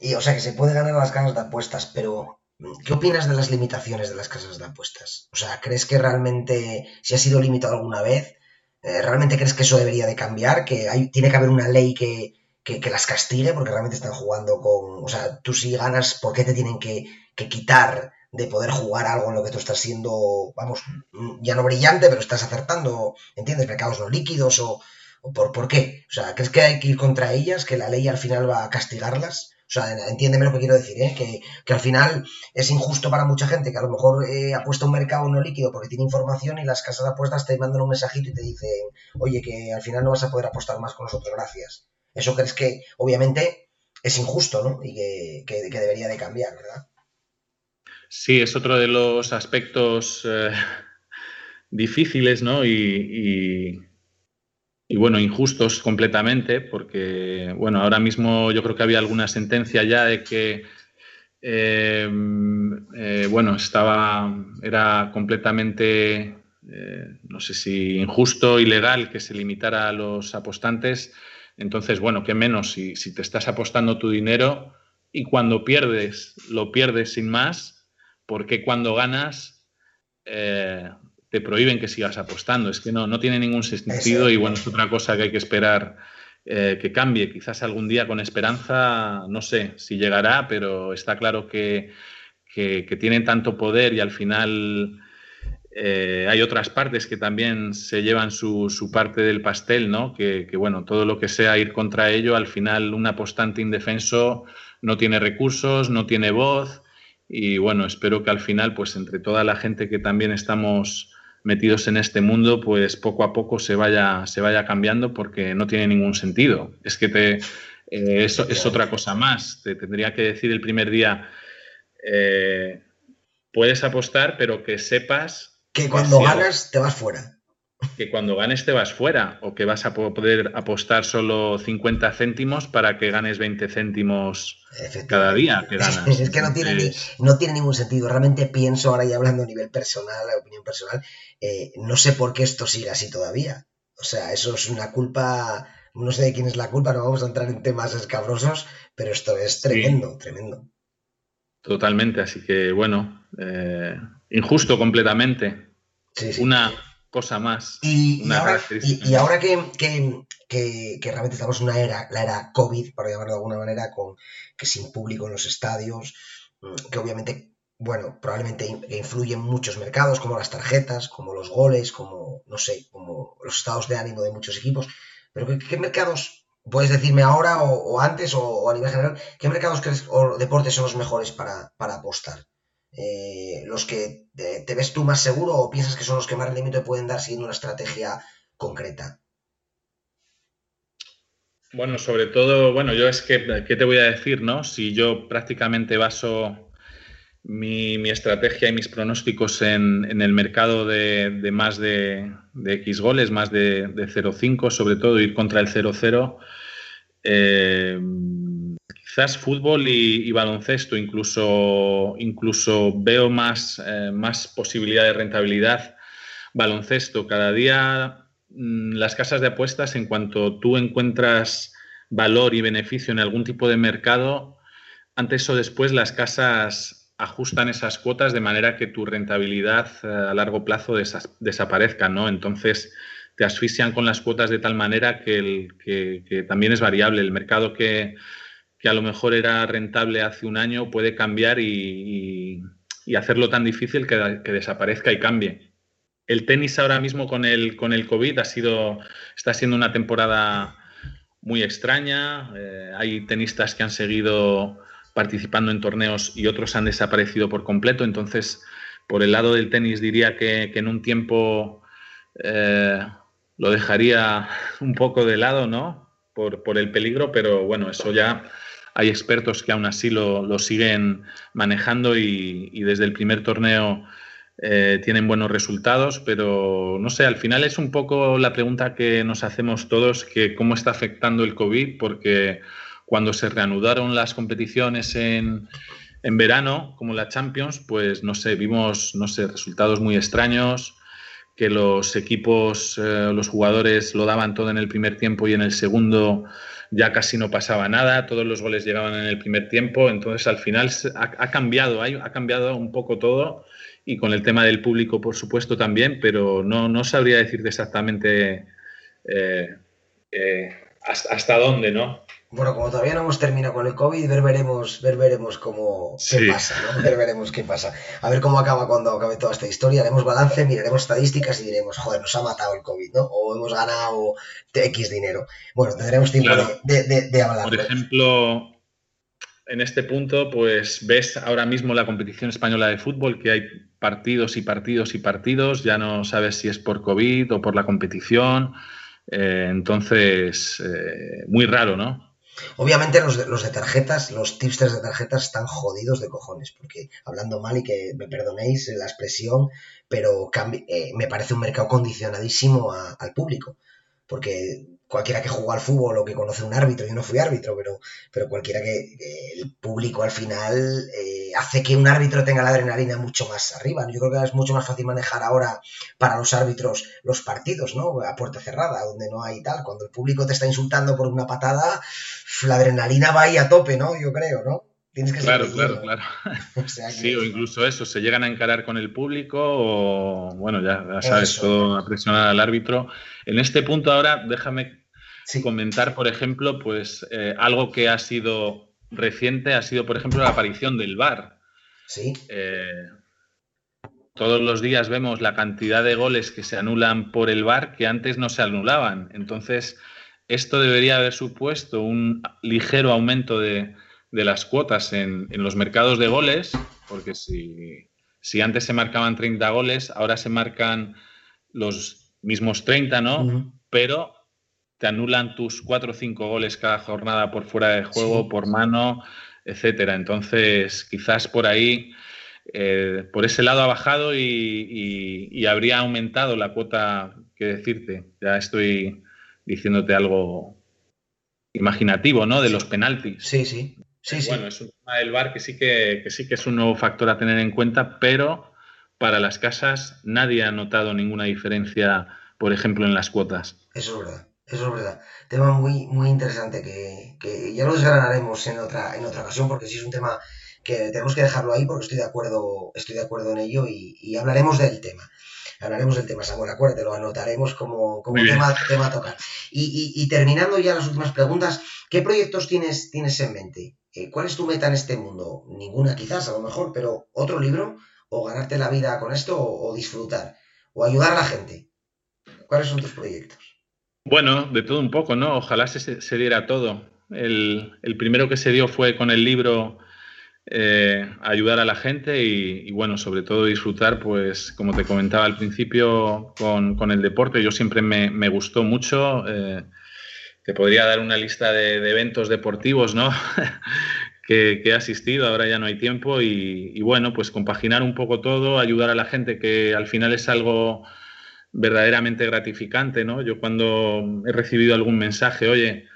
S1: Y o sea que se puede ganar las casas de apuestas, pero ¿qué opinas de las limitaciones de las casas de apuestas? O sea, ¿crees que realmente, si ha sido limitado alguna vez, eh, realmente crees que eso debería de cambiar? ¿Que tiene que haber una ley que, las castigue porque realmente están jugando con... O sea, tú si ganas, ¿por qué te tienen que, que quitar de poder jugar algo en lo que tú estás siendo, vamos, ya no brillante, pero estás acertando, ¿entiendes? Mercados no líquidos o, por, por qué. O sea, ¿crees que hay que ir contra ellas, que la ley al final va a castigarlas? O sea, entiéndeme lo que quiero decir, ¿eh? que, al final es injusto para mucha gente que a lo mejor eh, apuesta un mercado no líquido porque tiene información y las casas de apuestas te mandan un mensajito y te dicen, oye, que al final no vas a poder apostar más con nosotros, gracias. Eso crees que obviamente es injusto, ¿no? Y que, que debería de cambiar, ¿verdad?
S2: Sí, es otro de los aspectos eh, difíciles, ¿no? Y, bueno, injustos completamente, porque, bueno, ahora mismo yo creo que había alguna sentencia ya de que, em, eh, bueno, estaba, era completamente eh, no sé si injusto, ilegal, que se limitara a los apostantes. Entonces, bueno, qué menos si, si te estás apostando tu dinero y cuando pierdes, lo pierdes sin más, porque cuando ganas eh, te prohíben que sigas apostando. Es que no, no tiene ningún sentido y bueno, es otra cosa que hay que esperar eh, que cambie. Quizás algún día con esperanza, no sé si llegará, pero está claro que, que, tienen tanto poder y al final eh, hay otras partes que también se llevan su, su parte del pastel, ¿no? Que, que, bueno, todo lo que sea ir contra ello, al final un apostante indefenso no tiene recursos, no tiene voz y bueno, espero que al final, pues entre toda la gente que también estamos metidos en este mundo, pues poco a poco se vaya, se vaya cambiando porque no tiene ningún sentido. Es que te, eh, eso es otra cosa más. Te tendría que decir el primer día, eh, puedes apostar, pero que sepas...
S1: Que cuando ganas te vas fuera
S2: que cuando ganes te vas fuera o que vas a poder apostar solo 50 céntimos para que ganes 20 céntimos cada día que ganas.
S1: es que no tiene, no tiene ningún sentido. Realmente pienso, ahora ya hablando a nivel personal, a opinión personal, eh, no sé por qué esto sigue así todavía. O sea, eso es una culpa, no sé de quién es la culpa, no vamos a entrar en temas escabrosos, pero esto es tremendo, tremendo.
S2: Totalmente, así que bueno, eh, injusto completamente. Sí, sí. Una, cosa más.
S1: Y, ahora, que, realmente estamos en una era, la era COVID, para llamarlo de alguna manera, con que sin público en los estadios, mm, que obviamente, bueno, probablemente influyen muchos mercados, como las tarjetas, como los goles, como, no sé, como los estados de ánimo de muchos equipos. Pero ¿qué, mercados puedes decirme ahora o, antes o, a nivel general, qué mercados crees, o deportes son los mejores para, para apostar? Eh, los que te, ves tú más seguro o piensas que son los que más rendimiento te pueden dar siguiendo una estrategia concreta?
S2: Bueno, sobre todo, bueno, yo es que, ¿qué te voy a decir, no? Si yo prácticamente baso mi, estrategia y mis pronósticos en, el mercado de, más de, X goles, más de, de 0,5, sobre todo ir contra el 0,0, eh, quizás fútbol y, baloncesto, incluso, incluso veo más, eh, más posibilidad de rentabilidad. Baloncesto, cada día mm, las casas de apuestas, en cuanto tú encuentras valor y beneficio en algún tipo de mercado, antes o después las casas ajustan esas cuotas de manera que tu rentabilidad eh, a largo plazo desaparezca, ¿no? Entonces te asfixian con las cuotas de tal manera que, el, que también es variable. El mercado que, que a lo mejor era rentable hace un año puede cambiar y, hacerlo tan difícil que, desaparezca y cambie. El tenis ahora mismo con el, con el COVID ha sido, está siendo una temporada muy extraña. Eh, hay tenistas que han seguido participando en torneos y otros han desaparecido por completo. Entonces, por el lado del tenis diría que, en un tiempo eh, lo dejaría un poco de lado, ¿no? Por, por, el peligro, pero bueno, eso ya hay expertos que aún así lo, siguen manejando y, desde el primer torneo eh, tienen buenos resultados, pero no sé, al final es un poco la pregunta que nos hacemos todos, que cómo está afectando el COVID, porque cuando se reanudaron las competiciones en, verano, como la Champions, pues no sé, vimos, no sé, resultados muy extraños, que los equipos, eh, los jugadores lo daban todo en el primer tiempo y en el segundo ya casi no pasaba nada, todos los goles llegaban en el primer tiempo, entonces al final ha, cambiado, ha cambiado un poco todo y con el tema del público por supuesto también, pero no, no sabría decirte exactamente eh, eh, hasta, dónde, ¿no?
S1: Bueno, como todavía no hemos terminado con el COVID, ver veremos, ver veremos cómo qué pasa, ¿no? Ver veremos qué pasa. A ver cómo acaba cuando acabe toda esta historia. Haremos balance, miraremos estadísticas y diremos, joder, nos ha matado el COVID, ¿no? O hemos ganado X dinero. Bueno, tendremos tiempo de, hablar.
S2: Por ejemplo, en este punto, pues ves ahora mismo la competición española de fútbol, que hay partidos y partidos y partidos, ya no sabes si es por COVID o por la competición. Eh, entonces, eh, muy raro, ¿no?
S1: Obviamente los de, los de tarjetas, los tipsters de tarjetas están jodidos de cojones, porque hablando mal y que me perdonéis la expresión, pero eh, me parece un mercado condicionadísimo al público, porque cualquiera que jugó al fútbol o que conoce un árbitro, yo no fui árbitro, pero, pero cualquiera que, el público al final eh, hace que un árbitro tenga la adrenalina mucho más arriba. Yo creo que es mucho más fácil manejar ahora para los árbitros los partidos, ¿no? A puerta cerrada, donde no hay tal. Cuando el público te está insultando por una patada, la adrenalina va ahí a tope, ¿no? Yo creo, ¿no?
S2: Tienes que claro, claro, claro. Sí, o incluso eso, se llegan a encarar con el público o, bueno, ya, sabes, todo a presionar al árbitro. En este punto ahora, déjame comentar, por ejemplo, pues eh, algo que ha sido reciente ha sido, por ejemplo, la aparición del VAR.
S1: Sí.
S2: Eh, todos los días vemos la cantidad de goles que se anulan por el VAR que antes no se anulaban. Entonces, esto debería haber supuesto un ligero aumento de, las cuotas en, los mercados de goles, porque si, si, antes se marcaban 30 goles, ahora se marcan los mismos 30, ¿no? Pero te anulan tus cuatro o cinco goles cada jornada por fuera de juego, por mano, etcétera. Entonces, quizás por ahí, eh, por ese lado ha bajado y, habría aumentado la cuota que decirte. Ya estoy diciéndote algo imaginativo, ¿no? De los penaltis.
S1: Sí, sí. Sí,
S2: bueno, es un tema del bar que sí que, que sí que es un nuevo factor a tener en cuenta, pero para las casas nadie ha notado ninguna diferencia, por ejemplo, en las cuotas.
S1: Eso es verdad. Eso es verdad. Tema muy, muy interesante que, ya lo desgranaremos en otra, en otra ocasión porque sí es un tema que tenemos que dejarlo ahí porque estoy de acuerdo, estoy de acuerdo en ello y, hablaremos del tema. Hablaremos del tema, Samuel, acuérdate, lo anotaremos como, como tema, tema, a tocar. Y, terminando ya las últimas preguntas, ¿qué proyectos tienes, tienes en mente? Eh, ¿Cuál es tu meta en este mundo? Ninguna quizás, a lo mejor, pero otro libro, o ganarte la vida con esto, o disfrutar, o ayudar a la gente. ¿Cuáles son tus proyectos?
S2: Bueno, de todo un poco, ¿no? Ojalá se, diera todo. El, primero que se dio fue con el libro eh, ayudar a la gente y, bueno, sobre todo disfrutar, pues como te comentaba al principio, con, el deporte. Yo siempre me, gustó mucho. Eh, te podría dar una lista de, eventos deportivos, ¿no? que, he asistido, ahora ya no hay tiempo y, y bueno, pues compaginar un poco todo, ayudar a la gente, que al final es algo verdaderamente gratificante, ¿no? Yo cuando he recibido algún mensaje, oye,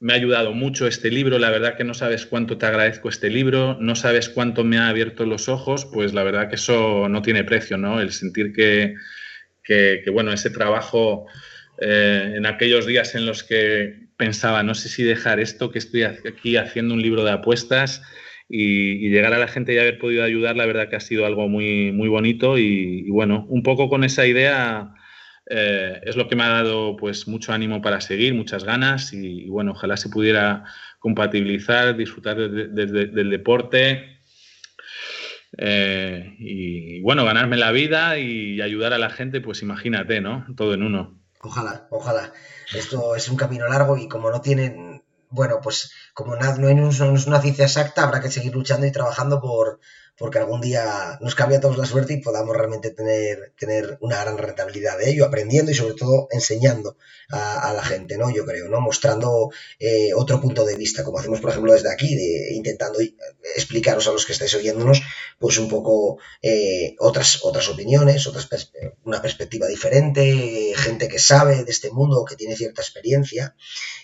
S2: me ha ayudado mucho este libro, la verdad que no sabes cuánto te agradezco este libro, no sabes cuánto me ha abierto los ojos, pues la verdad que eso no tiene precio, ¿no? El sentir que, bueno, ese trabajo eh, en aquellos días en los que pensaba, no sé si dejar esto, que estoy aquí haciendo un libro de apuestas, y, llegar a la gente y haber podido ayudar, la verdad que ha sido algo muy, muy bonito y, bueno, un poco con esa idea eh, es lo que me ha dado pues mucho ánimo para seguir, muchas ganas y, bueno, ojalá se pudiera compatibilizar, disfrutar del deporte eh, y, bueno, ganarme la vida y ayudar a la gente, pues imagínate, ¿no? Todo en uno.
S1: Ojalá, ojalá. Esto es un camino largo y como no tienen bueno, pues como no, no, es una ciencia exacta, habrá que seguir luchando y trabajando por, porque algún día nos cambie a todos la suerte y podamos realmente tener, tener una gran rentabilidad de ello, aprendiendo y sobre todo enseñando a, la gente, ¿no? Yo creo, ¿no? Mostrando eh, otro punto de vista, como hacemos, por ejemplo, desde aquí, de, intentando explicaros a los que estáis oyéndonos, pues un poco eh, otras, otras opiniones, otras una perspectiva diferente, gente que sabe de este mundo, que tiene cierta experiencia,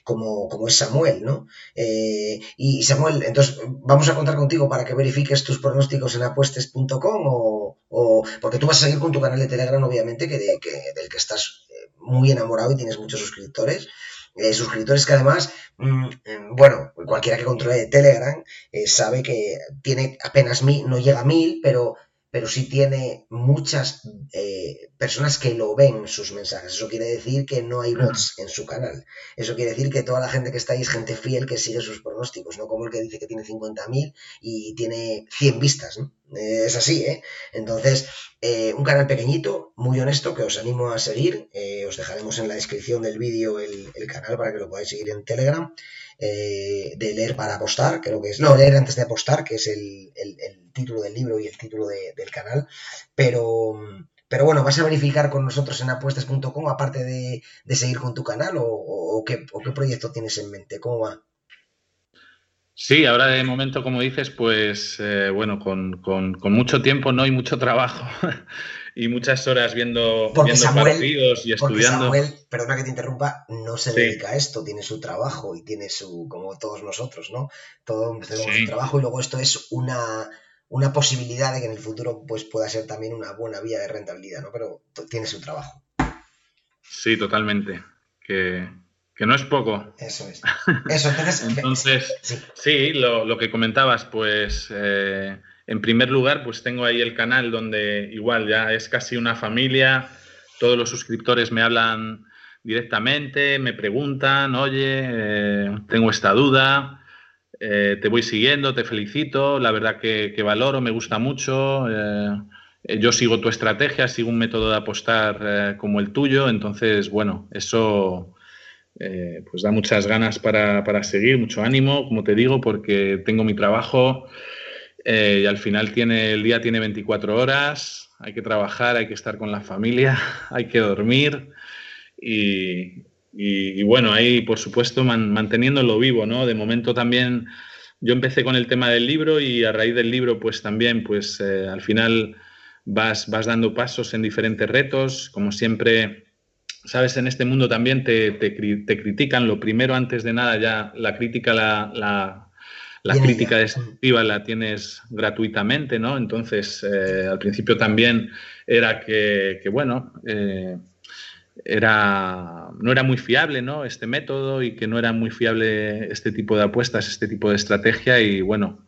S1: como, como es Samuel, ¿no? Eh, y Samuel, entonces vamos a contar contigo para que verifiques tus pronósticos en apuestes.com o, porque tú vas a seguir con tu canal de Telegram, obviamente, que, del que estás eh, muy enamorado y tienes muchos suscriptores. Eh, suscriptores que además, mm, mm, bueno, cualquiera que controle Telegram eh, sabe que tiene apenas mil, no llega a mil, pero pero sí tiene muchas eh, personas que lo ven sus mensajes. Eso quiere decir que no hay bots en su canal. Eso quiere decir que toda la gente que está ahí es gente fiel que sigue sus pronósticos, no como el que dice que tiene 50.000 y tiene 100 vistas. Eh, es así, ¿eh? Entonces, eh, un canal pequeñito, muy honesto, que os animo a seguir. os dejaremos en la descripción del vídeo el, canal para que lo podáis seguir en Telegram. Eh, de leer para apostar, creo que es, no, leer antes de apostar, que es el, título del libro y el título del canal, pero, pero bueno, vas a verificar con nosotros en apuestas.com, aparte de, seguir con tu canal, o, qué, proyecto tienes en mente, ¿cómo va?
S2: Sí, ahora de momento, como dices, pues eh, bueno, con, mucho tiempo no hay mucho trabajo. y muchas horas viendo, partidos y estudiando.
S1: Samuel, perdona que te interrumpa, no se dedica a esto, tiene su trabajo y tiene su, como todos nosotros, ¿no? Todos tenemos su trabajo y luego esto es una, una posibilidad de que en el futuro pues, pueda ser también una buena vía de rentabilidad, ¿no? Pero tiene su trabajo.
S2: Sí, totalmente. Que, no es poco.
S1: Eso es. Eso, entonces.
S2: entonces, sí, lo, que comentabas, pues. Eh, en primer lugar, pues tengo ahí el canal donde igual ya es casi una familia, todos los suscriptores me hablan directamente, me preguntan, oye, eh, tengo esta duda, eh, te voy siguiendo, te felicito, la verdad que, valoro, me gusta mucho, eh, yo sigo tu estrategia, sigo un método de apostar como el tuyo, entonces, bueno, eso pues da muchas ganas para, para seguir, mucho ánimo, como te digo, porque tengo mi trabajo eh, y al final tiene, el día tiene 24 horas, hay que trabajar, hay que estar con la familia, hay que dormir y, bueno, ahí por supuesto manteniéndolo vivo, ¿no? De momento también yo empecé con el tema del libro y a raíz del libro pues también pues eh, al final vas, vas dando pasos en diferentes retos, como siempre sabes, en este mundo también te, te, critican. Lo primero, antes de nada, ya la crítica la, la crítica destructiva la tienes gratuitamente, ¿no? Entonces, eh, al principio también era que, bueno, eh, era, no era muy fiable, ¿no? Este método y que no era muy fiable este tipo de apuestas, este tipo de estrategia y, bueno,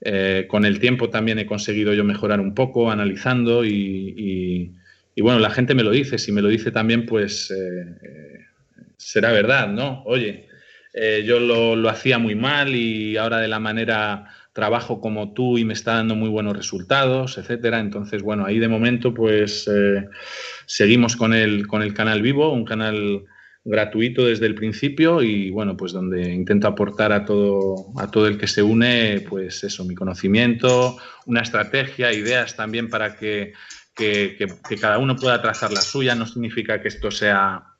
S2: eh, con el tiempo también he conseguido yo mejorar un poco, analizando y, y, bueno, la gente me lo dice, si me lo dice también, pues será verdad, ¿no? Oye, eh, yo lo, hacía muy mal y ahora de la manera trabajo como tú y me está dando muy buenos resultados, etcétera. Entonces, bueno, ahí de momento pues eh, seguimos con el, con el canal vivo, un canal gratuito desde el principio y bueno, pues donde intento aportar a todo, a todo el que se une, pues eso, mi conocimiento, una estrategia, ideas también para que, que cada uno pueda trazar la suya. No significa que esto sea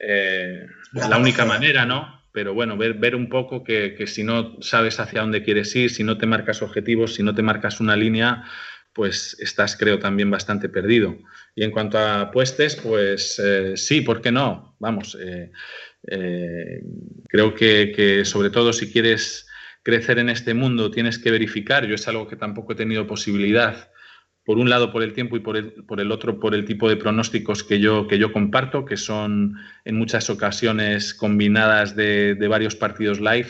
S2: eh, la única manera, ¿no? Pero bueno, ver, ver un poco que, si no sabes hacia dónde quieres ir, si no te marcas objetivos, si no te marcas una línea, pues estás, creo, también bastante perdido. Y en cuanto a apuestes, pues eh, sí, ¿por qué no? Vamos, eh, creo que, que, sobre todo si quieres crecer en este mundo, tienes que verificar. Yo es algo que tampoco he tenido posibilidad por un lado por el tiempo y por el, por el otro por el tipo de pronósticos que yo, que yo comparto, que son en muchas ocasiones combinadas de, varios partidos live.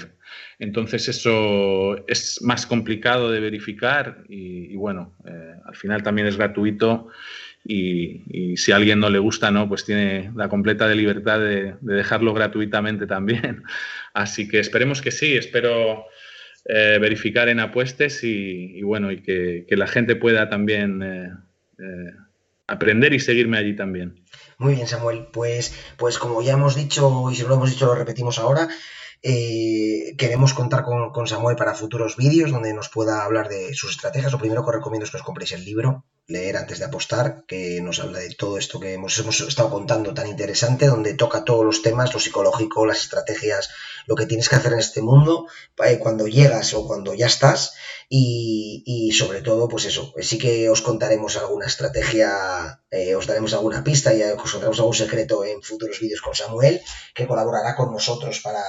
S2: Entonces eso es más complicado de verificar y, bueno, eh, al final también es gratuito y, si a alguien no le gusta, ¿no? pues tiene la completa de libertad de, de dejarlo gratuitamente también. Así que esperemos que sí, espero eh, verificar en apuestes y, bueno, y que, la gente pueda también eh, eh, aprender y seguirme allí también.
S1: Muy bien, Samuel. Pues, pues como ya hemos dicho, y si lo hemos dicho, lo repetimos ahora, queremos contar con, con, Samuel para futuros vídeos donde nos pueda hablar de sus estrategias. Lo primero que os recomiendo es que os compréis el libro leer antes de apostar, que nos habla de todo esto que hemos, hemos, estado contando tan interesante, donde toca todos los temas, lo psicológico, las estrategias, lo que tienes que hacer en este mundo eh, cuando llegas o cuando ya estás y, sobre todo, pues eso, sí que os contaremos alguna estrategia, eh, os daremos alguna pista y os contaremos algún secreto en futuros vídeos con Samuel, que colaborará con nosotros para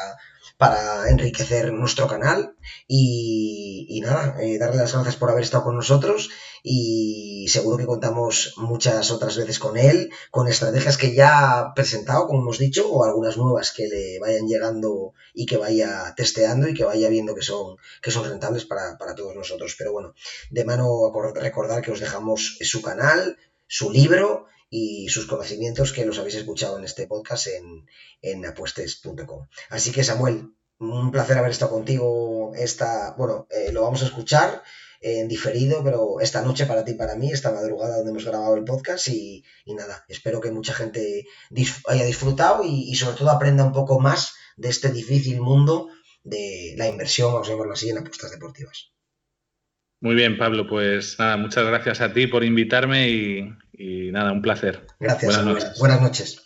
S1: para enriquecer nuestro canal. Y, nada, eh, darle las gracias por haber estado con nosotros y seguro que contamos muchas otras veces con él, con estrategias que ya ha presentado, como hemos dicho, o algunas nuevas que le vayan llegando y que vaya testeando y que vaya viendo que son, que son rentables para, para todos nosotros. Pero bueno, de mano recordar que os dejamos su canal, su libro y sus conocimientos que los habéis escuchado en este podcast en, en apuestes.com. Así que Samuel, un placer haber estado contigo. Esta, bueno, eh, lo vamos a escuchar en diferido, pero esta noche para ti y para mí, esta madrugada donde hemos grabado el podcast y, nada, espero que mucha gente haya disfrutado y, y, sobre todo aprenda un poco más de este difícil mundo de la inversión, vamos a llamarlo así, en apuestas deportivas.
S2: Muy bien, Pablo, pues nada, muchas gracias a ti por invitarme y, nada, un placer.
S1: Gracias, buenas noches. Buenas noches.